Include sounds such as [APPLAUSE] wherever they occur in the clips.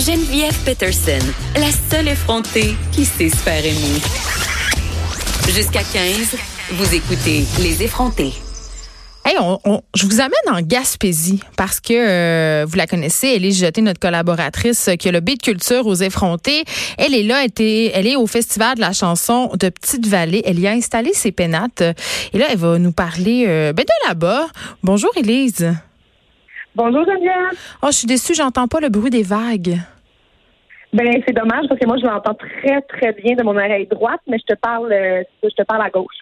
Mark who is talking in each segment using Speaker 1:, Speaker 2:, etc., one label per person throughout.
Speaker 1: Geneviève Peterson, la seule effrontée qui sait se faire aimer. Jusqu'à 15, vous écoutez Les effrontés.
Speaker 2: Hey, je vous amène en Gaspésie parce que euh, vous la connaissez, elle est Jeté, notre collaboratrice qui a le B de culture aux effrontés. Elle est là, elle est au festival de la chanson de Petite-Vallée. Elle y a installé ses pénates et là, elle va nous parler euh, ben, de là-bas. Bonjour, Élise.
Speaker 3: Bonjour, Geneviève.
Speaker 2: Oh, je suis déçue, j'entends pas le bruit des vagues.
Speaker 3: Ben, c'est dommage parce que moi, je l'entends très, très bien de mon oreille droite, mais je te parle, euh, je te parle à gauche.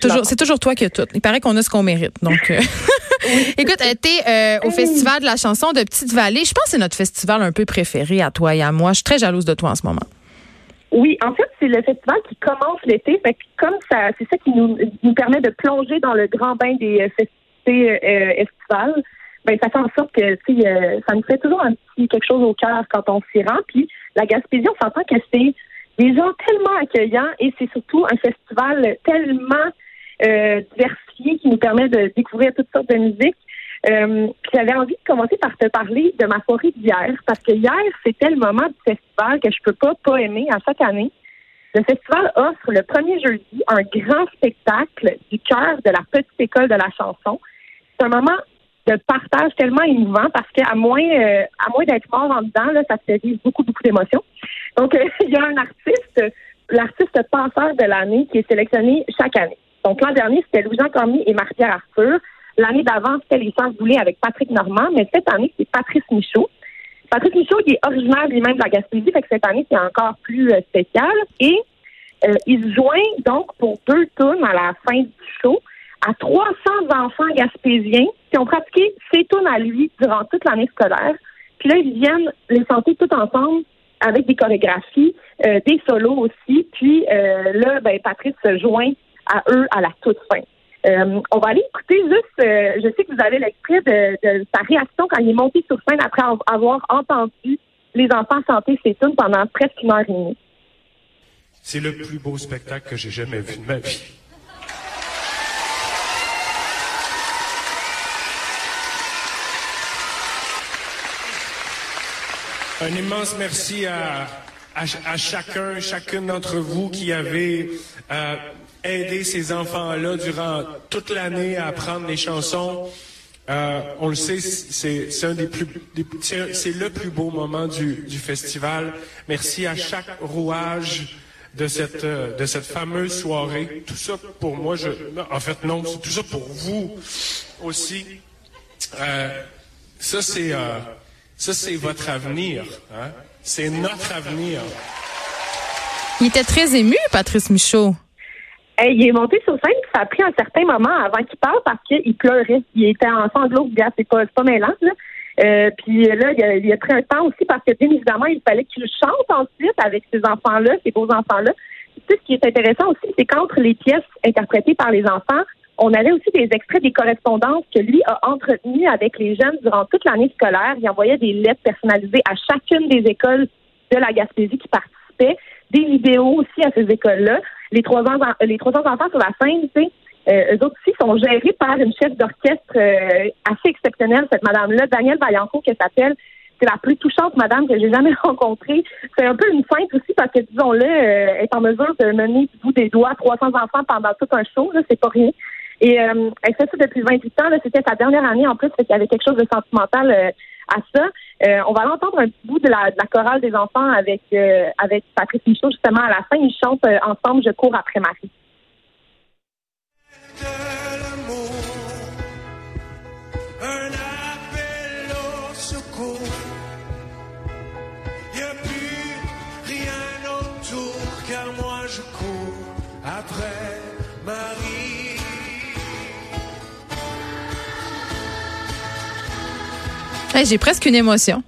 Speaker 2: toujours, c'est toujours toi qui as tout. Il paraît qu'on a ce qu'on mérite. Donc, euh, [LAUGHS] écoute, tu es euh, au Festival de la chanson de Petite-Vallée. Je pense que c'est notre festival un peu préféré à toi et à moi. Je suis très jalouse de toi en ce moment.
Speaker 3: Oui, en fait, c'est le festival qui commence l'été. Fait comme ça, c'est ça qui nous, nous permet de plonger dans le grand bain des festivités estivales ben ça fait en sorte que euh, ça nous fait toujours un petit quelque chose au cœur quand on s'y rend. Puis la Gaspésie, on s'entend que c'est des gens tellement accueillants et c'est surtout un festival tellement euh, diversifié qui nous permet de découvrir toutes sortes de musique. Euh, j'avais envie de commencer par te parler de ma soirée d'hier, parce que hier, c'était le moment du festival que je peux pas pas aimer à chaque année. Le festival offre le premier jeudi un grand spectacle du cœur de la petite école de la chanson. C'est un moment de partage tellement émouvant parce qu'à moins euh, à moins d'être mort en dedans, là, ça fait vivre beaucoup, beaucoup d'émotions. Donc, euh, [LAUGHS] il y a un artiste, l'artiste penseur de l'année qui est sélectionné chaque année. Donc, l'an dernier, c'était Louis-Jean Cormier et Marie-Pierre Arthur. L'année d'avant, c'était les Sœurs Boulay avec Patrick Normand, mais cette année, c'est Patrice Michaud. Patrice Michaud, il est originaire lui-même de la Gaspésie, fait que cette année, c'est encore plus euh, spécial. Et il se joint donc pour deux tours à la fin du show à 300 enfants gaspésiens qui ont pratiqué ces tours à lui durant toute l'année scolaire. Puis là, ils viennent les chanter tout ensemble avec des chorégraphies, euh, des solos aussi. Puis euh, là, ben, Patrice se joint à eux à la toute fin. Euh, on va aller écouter juste, je sais que vous avez l'extrait de, sa réaction quand il est monté sur scène après avoir entendu les enfants chanter tunes pendant presque une heure et demie.
Speaker 4: C'est le plus beau spectacle que j'ai jamais vu de ma vie. Un immense merci à, à, chacun, chacune d'entre vous qui avez euh, aidé ces enfants-là durant toute l'année à apprendre les chansons. Euh, on le sait, c'est le plus beau moment du, du, festival. Merci à chaque rouage de cette euh, de cette fameuse soirée. Tout ça pour moi, je, en fait non, c'est tout ça pour vous aussi. Ça c'est ça, c'est votre avenir. Hein? C'est notre avenir.
Speaker 2: Il était très ému, Patrice Michaud.
Speaker 3: il est monté sur scène, ça a pris un certain moment avant qu'il parle parce qu'il pleurait. Il était en sanglots, c'est pas, pas mélange, là. Euh, puis là, il a, il a, pris un temps aussi parce que bien évidemment, il fallait qu'il chante ensuite avec ces enfants-là, ces beaux enfants-là. ce qui est intéressant aussi, c'est qu'entre les pièces interprétées par les enfants, on avait aussi des extraits des correspondances que lui a entretenues avec les jeunes durant toute l'année scolaire. Il envoyait des lettres personnalisées à chacune des écoles de la Gaspésie qui participaient, des vidéos aussi à ces écoles-là. Les trois ans, les trois ans enfants sur la scène, tu sais, euh, eux autres aussi sont gérés par une chef d'orchestre euh, assez exceptionnelle, cette madame-là, Danielle Vaillancourt, qui s'appelle. C'est la plus touchante madame que j'ai jamais [LAUGHS] rencontrée. C'est un peu une feinte aussi parce que, disons-le, euh, est en mesure de mener du bout des doigts 300 enfants pendant tout un show. Là, c'est pas rien. Et euh, elle fait ça depuis 28 ans. C'était sa dernière année en plus, fait qu'il y avait quelque chose de sentimental euh, à ça. Euh, on va l'entendre un petit bout de la, de la chorale des enfants avec euh, avec Patrice Michaud justement à la fin. Ils chantent ensemble Je cours après Marie.
Speaker 2: J'ai presque une émotion.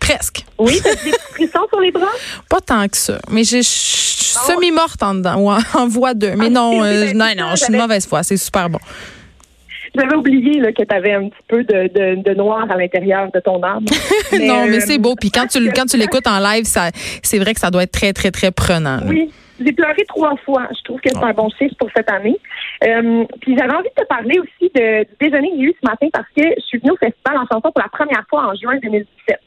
Speaker 2: Presque.
Speaker 3: Oui, t'as des frissons sur les bras? [LAUGHS]
Speaker 2: Pas tant que ça. Mais je suis semi-morte en dedans, ou [LAUGHS] en, voix d'eux. Mais ah, non, euh, non, non, je suis une mauvaise foi. C'est super bon.
Speaker 3: J'avais oublié là, que tu avais un petit peu de, de, noir à l'intérieur de ton âme. [LAUGHS]
Speaker 2: non, mais c'est beau. Puis quand tu, quand tu l'écoutes en live, c'est vrai que ça doit être très, très, très prenant.
Speaker 3: Oui. J'ai pleuré trois fois. Je trouve que c'est un bon chiffre pour cette année. Euh, puis j'avais envie de te parler aussi de, du déjeuner que j'ai eu ce matin parce que je suis venue au festival en chanson pour la première fois en juin 2017.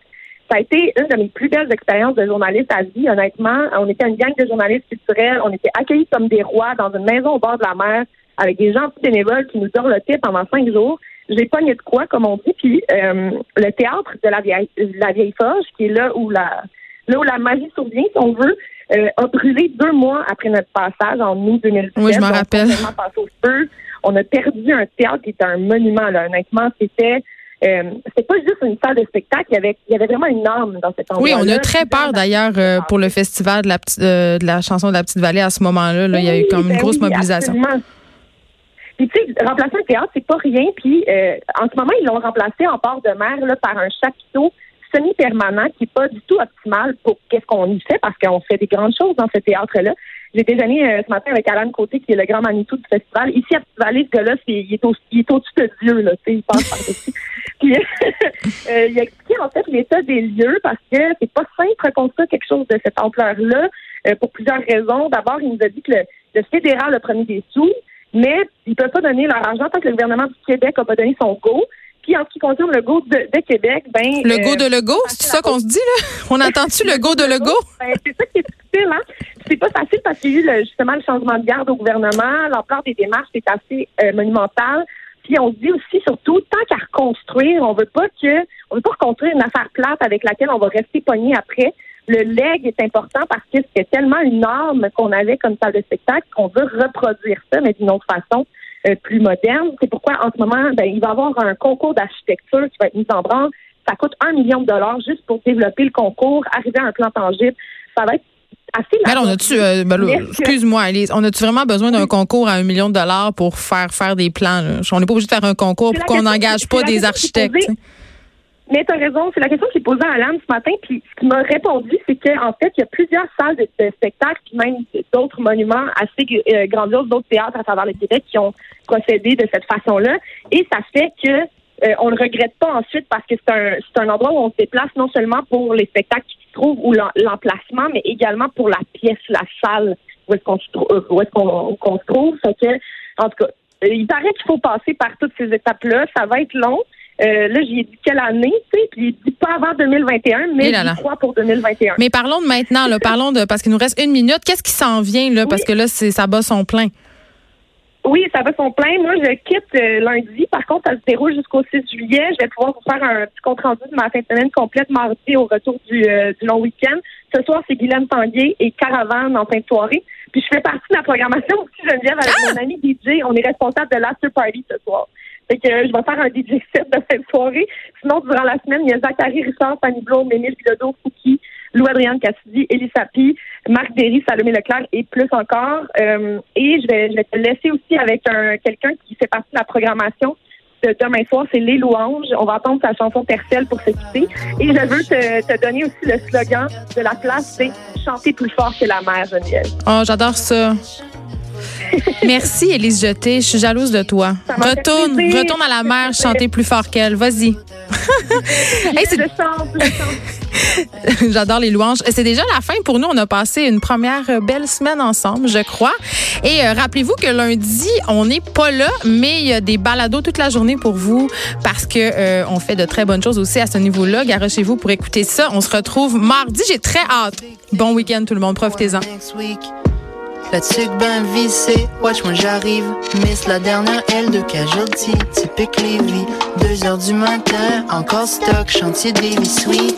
Speaker 3: ça a été une de mes plus belles expériences de journaliste à vie, honnêtement. On était une gang de journalistes culturels. On était accueillis comme des rois dans une maison au bord de la mer avec des gens bénévoles qui nous dorlotaient pendant cinq jours. J'ai pogné de quoi, comme on dit. Puis euh, le théâtre de la vieille, la vieille Forge, qui est là où la là où la magie survient, si on veut, euh, a brûlé deux mois après notre passage en août 2017.
Speaker 2: Oui, je m'en rappelle.
Speaker 3: On a perdu un théâtre qui était un monument. Là. Honnêtement, c'était euh, c'était pas juste une salle de spectacle, il y avait, il y avait vraiment une norme dans cet endroit.
Speaker 2: Oui, on a très peur d'ailleurs euh, pour le festival de la, euh, de la chanson de la Petite Vallée à ce moment-là. Là, il y a eu comme une ben grosse mobilisation.
Speaker 3: Puis tu sais, remplacer un théâtre, c'est pas rien. Puis en ce moment, ils l'ont remplacé en port de mer là, par un chapiteau semi-permanent qui n'est pas du tout optimal pour qu'est-ce qu'on y fait parce qu'on fait des grandes choses dans ce théâtre-là. J'ai déjeuné euh, ce matin avec Alan Côté, qui est le grand Manitou du festival. Ici, à Petite-Vallée, ce gars-là, il est, au, au-dessus de Dieu, là, tu sais, il passe par-dessus. [LAUGHS] Puis, [LAUGHS] euh, il a expliqué, en fait, l'état des lieux parce que c'est pas simple de reconstruire quelque chose de cette ampleur-là euh, pour plusieurs raisons. D'abord, il nous a dit que le, le fédéral a promis des sous, mais ils peuvent pas donner leur argent tant que le gouvernement du Québec a pas donné son go. Puis en ce qui concerne le go de, Québec, ben
Speaker 2: le go de Legault, c'est ça qu'on se dit là? On entend-tu le go de Legault?
Speaker 3: Ben, C'est ça qui est difficile, hein? C'est pas facile parce qu'il y a eu le, justement le changement de garde au gouvernement, l'ampleur des démarches est assez euh, monumentale. Puis on se dit aussi surtout tant qu'à reconstruire, on veut pas que on veut pas reconstruire une affaire plate avec laquelle on va rester pogné après. Le leg est important parce que c'est tellement une norme qu'on avait comme salle de spectacle qu'on veut reproduire ça, mais d'une autre façon. Euh, plus moderne. C'est pourquoi en ce moment, ben, il va y avoir un concours d'architecture qui va être mis en branle. Ça coûte un million de dollars juste pour développer le concours, arriver à un plan tangible. Ça va être assez
Speaker 2: Mais on a-tu, euh, ben, excuse-moi, Elise, on a-tu vraiment besoin d'un concours à un million de dollars pour faire faire des plans? On n'est pas obligé de faire un concours pour qu'on n'engage pas des architectes.
Speaker 3: Mais tu as raison, c'est la question que j'ai posée à Alan ce matin, puis ce qu'il m'a répondu, c'est qu'en fait, il y a plusieurs salles de, spectacle, puis même d'autres monuments assez euh, grandioses, d'autres théâtres à travers le Québec qui ont procédé de cette façon-là. Et ça fait que euh, on ne regrette pas ensuite parce que c'est un, c'est un endroit où on se déplace non seulement pour les spectacles qui se trouvent ou l'emplacement, mais également pour la pièce, la salle où est-ce qu'on se, euh, où est-ce qu'on, se trouve. Fait que, en tout cas, il paraît qu'il faut passer par toutes ces étapes-là. Ça va être long. Euh, là, j'ai dit quelle année, tu sais, puis il dit pas avant 2021, mais je crois pour 2021.
Speaker 2: Mais parlons de maintenant, là, parlons de, parce qu'il nous reste une minute. Qu'est-ce qui s'en vient, là, parce que là, c'est, ça bat son plein.
Speaker 3: Oui, ça va son plein. Moi, je quitte euh, lundi. Par contre, ça se déroule jusqu'au 6 juillet. Je vais pouvoir vous faire un petit compte rendu de ma fin de semaine complète mardi au retour du, euh, du long week-end. Ce soir, c'est Guylaine Tanguay et Caravane en fin de soirée. Puis je fais partie de la programmation aussi, Geneviève, avec ah! mon ami DJ. On est responsable de l'after party ce soir. Fait que je vais faire un DJ set de cette soirée. Sinon, durant la semaine, il y a Zachary Richard, Fanny Blum, Émile Bilodeau, Fouki, Lou-Adrienne Cassidy, Elie Sapi, Marc Derry, Salomé Leclerc et plus encore. Euh, et je vais, te laisser aussi avec un quelqu'un qui fait partie de la programmation de demain soir, c'est Les Louanges. On va entendre sa chanson Tercelle pour se quitter. Et je veux te, te, donner aussi le slogan de la place, c'est Chanter plus fort que la mer, Geneviève.
Speaker 2: Oh, j'adore ça. Merci, Élise Jeté. Je suis jalouse de toi. Retourne, retourne à la mer, chanter plus fort qu'elle. Vas-y. [LAUGHS] J'adore les louanges. C'est déjà la fin pour nous. On a passé une première belle semaine ensemble, je crois. Et euh, rappelez-vous que lundi, on n'est pas là, mais il y a des balados toute la journée pour vous parce que euh, on fait de très bonnes choses aussi à ce niveau-là. Garochez-vous pour écouter ça. On se retrouve mardi. J'ai très hâte. Bon week-end tout le monde. Profitez-en. La tuque ben vissée, watch moi j'arrive. Miss la dernière aile de casualty Typique Lévis, 2 heures du matin Encore stock, chantier Daily Sweet